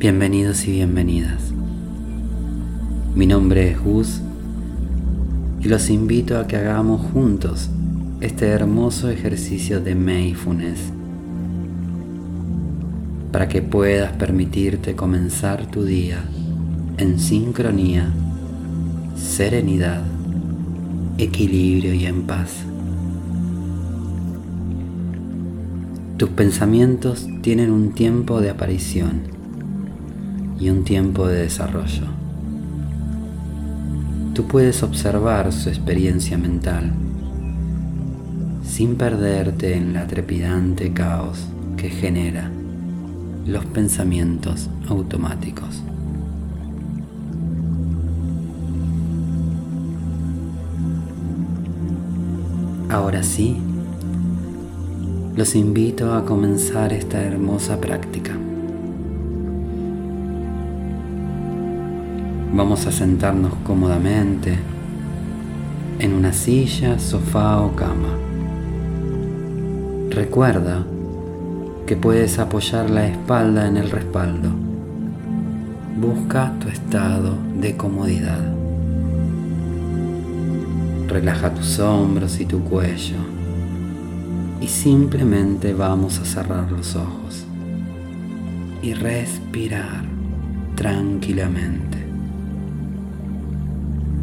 Bienvenidos y bienvenidas. Mi nombre es Gus y los invito a que hagamos juntos este hermoso ejercicio de mindfulness para que puedas permitirte comenzar tu día en sincronía, serenidad, equilibrio y en paz. Tus pensamientos tienen un tiempo de aparición y un tiempo de desarrollo. Tú puedes observar su experiencia mental sin perderte en la trepidante caos que genera los pensamientos automáticos. Ahora sí, los invito a comenzar esta hermosa práctica. Vamos a sentarnos cómodamente en una silla, sofá o cama. Recuerda que puedes apoyar la espalda en el respaldo. Busca tu estado de comodidad. Relaja tus hombros y tu cuello y simplemente vamos a cerrar los ojos y respirar tranquilamente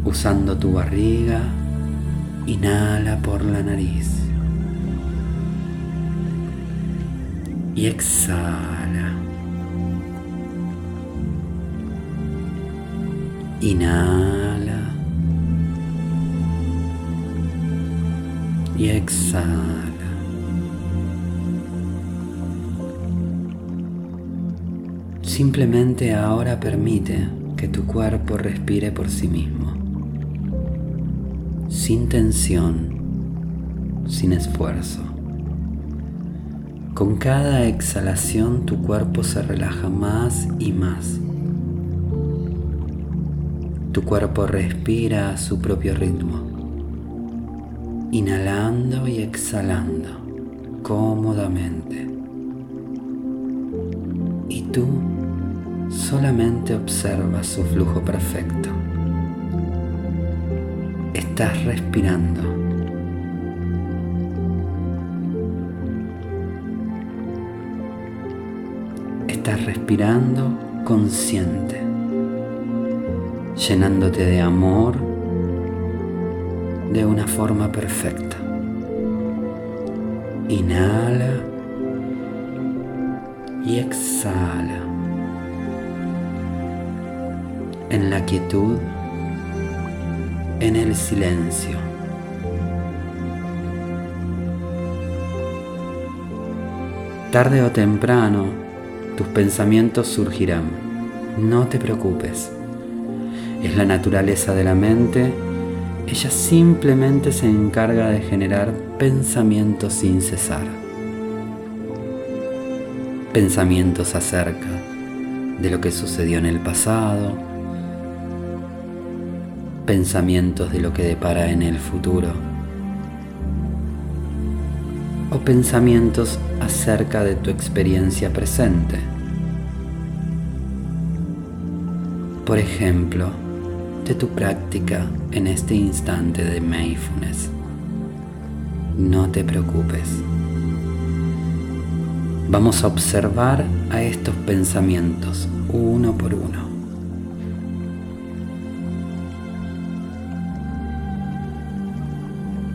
usando tu barriga, inhala por la nariz y exhala. Inhala y exhala. Simplemente ahora permite que tu cuerpo respire por sí mismo sin tensión, sin esfuerzo. Con cada exhalación tu cuerpo se relaja más y más. Tu cuerpo respira a su propio ritmo, inhalando y exhalando cómodamente. Y tú solamente observas su flujo perfecto estás respirando. Estás respirando consciente, llenándote de amor de una forma perfecta. Inhala y exhala. En la quietud en el silencio. Tarde o temprano, tus pensamientos surgirán. No te preocupes. Es la naturaleza de la mente. Ella simplemente se encarga de generar pensamientos sin cesar. Pensamientos acerca de lo que sucedió en el pasado, pensamientos de lo que depara en el futuro o pensamientos acerca de tu experiencia presente. Por ejemplo, de tu práctica en este instante de mindfulness. No te preocupes. Vamos a observar a estos pensamientos uno por uno.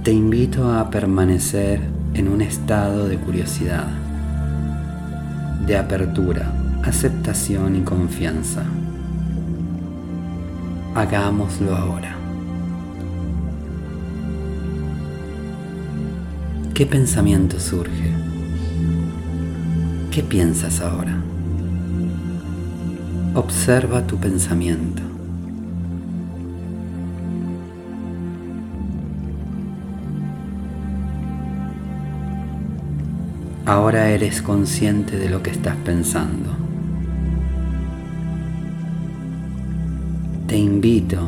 Te invito a permanecer en un estado de curiosidad, de apertura, aceptación y confianza. Hagámoslo ahora. ¿Qué pensamiento surge? ¿Qué piensas ahora? Observa tu pensamiento. Ahora eres consciente de lo que estás pensando. Te invito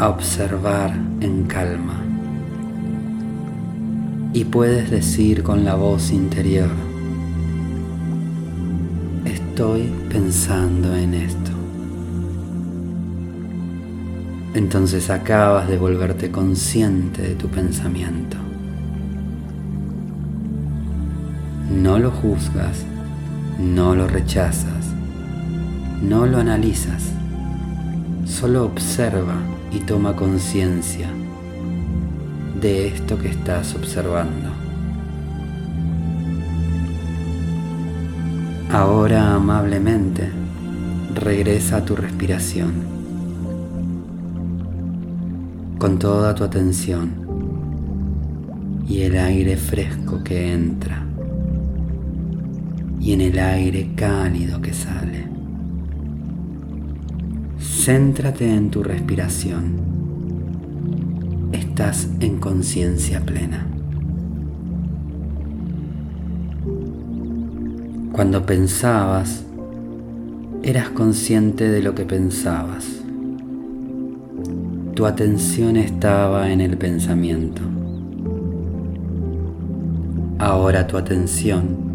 a observar en calma y puedes decir con la voz interior, estoy pensando en esto. Entonces acabas de volverte consciente de tu pensamiento. No lo juzgas, no lo rechazas, no lo analizas, solo observa y toma conciencia de esto que estás observando. Ahora amablemente regresa a tu respiración con toda tu atención y el aire fresco que entra y en el aire cálido que sale. Céntrate en tu respiración. Estás en conciencia plena. Cuando pensabas, eras consciente de lo que pensabas. Tu atención estaba en el pensamiento. Ahora tu atención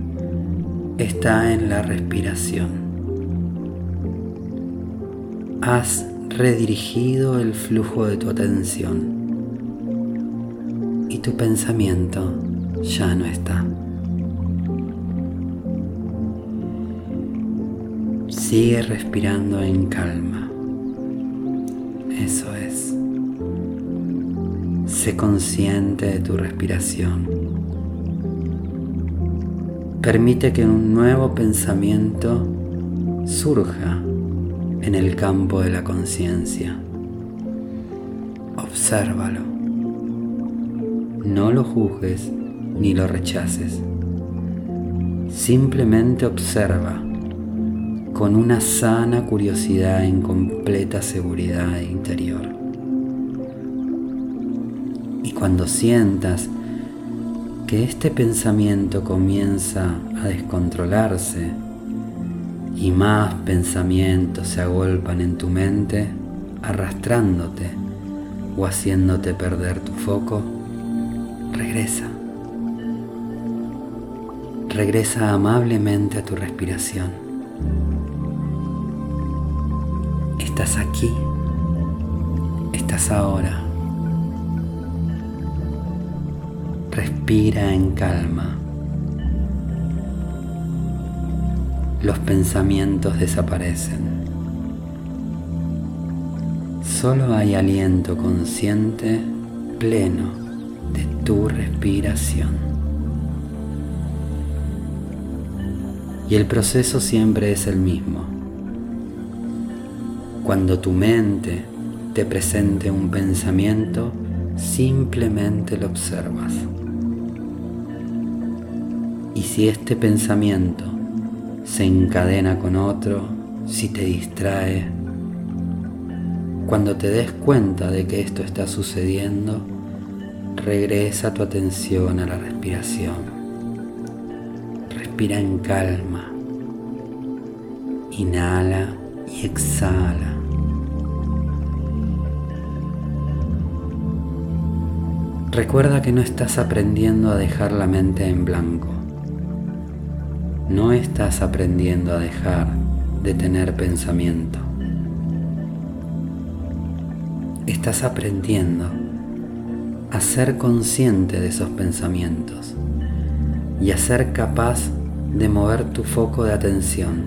está en la respiración. Has redirigido el flujo de tu atención y tu pensamiento ya no está. Sigue respirando en calma. Eso es. Sé consciente de tu respiración. Permite que un nuevo pensamiento surja en el campo de la conciencia. Obsérvalo. No lo juzgues ni lo rechaces. Simplemente observa con una sana curiosidad en completa seguridad interior. Y cuando sientas que este pensamiento comienza a descontrolarse y más pensamientos se agolpan en tu mente, arrastrándote o haciéndote perder tu foco, regresa. Regresa amablemente a tu respiración. Estás aquí. Estás ahora. Respira en calma. Los pensamientos desaparecen. Solo hay aliento consciente pleno de tu respiración. Y el proceso siempre es el mismo. Cuando tu mente te presente un pensamiento, simplemente lo observas. Y si este pensamiento se encadena con otro, si te distrae, cuando te des cuenta de que esto está sucediendo, regresa tu atención a la respiración. Respira en calma. Inhala y exhala. Recuerda que no estás aprendiendo a dejar la mente en blanco no estás aprendiendo a dejar de tener pensamiento. Estás aprendiendo a ser consciente de esos pensamientos y a ser capaz de mover tu foco de atención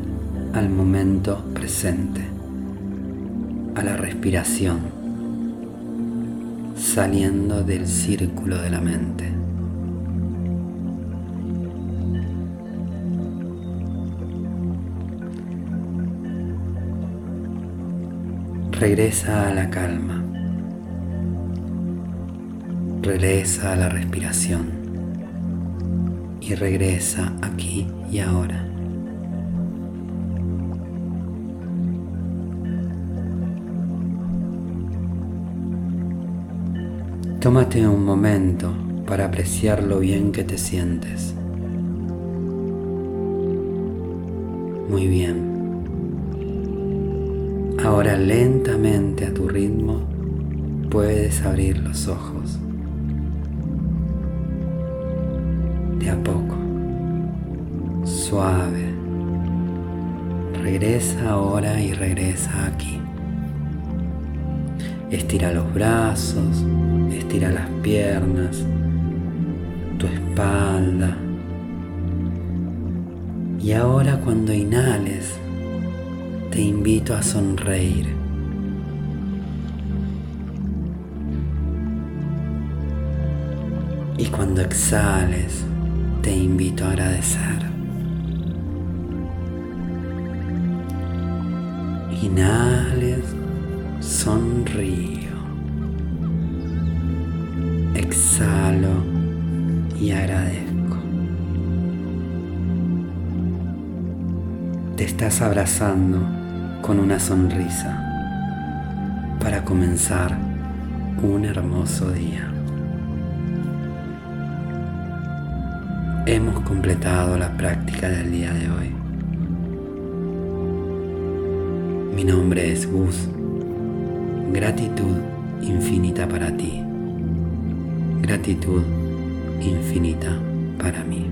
al momento presente, a la respiración, saliendo del círculo de la mente. Regresa a la calma, regresa a la respiración y regresa aquí y ahora. Tómate un momento para apreciar lo bien que te sientes. Muy bien. Ahora lentamente a tu ritmo puedes abrir los ojos. De a poco, suave, Regresa ahora y regresa aquí. Estira los brazos, estira las piernas, tu espalda. Y ahora cuando inhales, te invito a sonreír. Y cuando exhales, te invito a agradecer. Inhales, sonrío. Exhalo y agradezco. Te estás abrazando con una sonrisa para comenzar un hermoso día. Hemos completado la práctica del día de hoy. Mi nombre es Gus. Gratitud infinita para ti. Gratitud infinita para mí.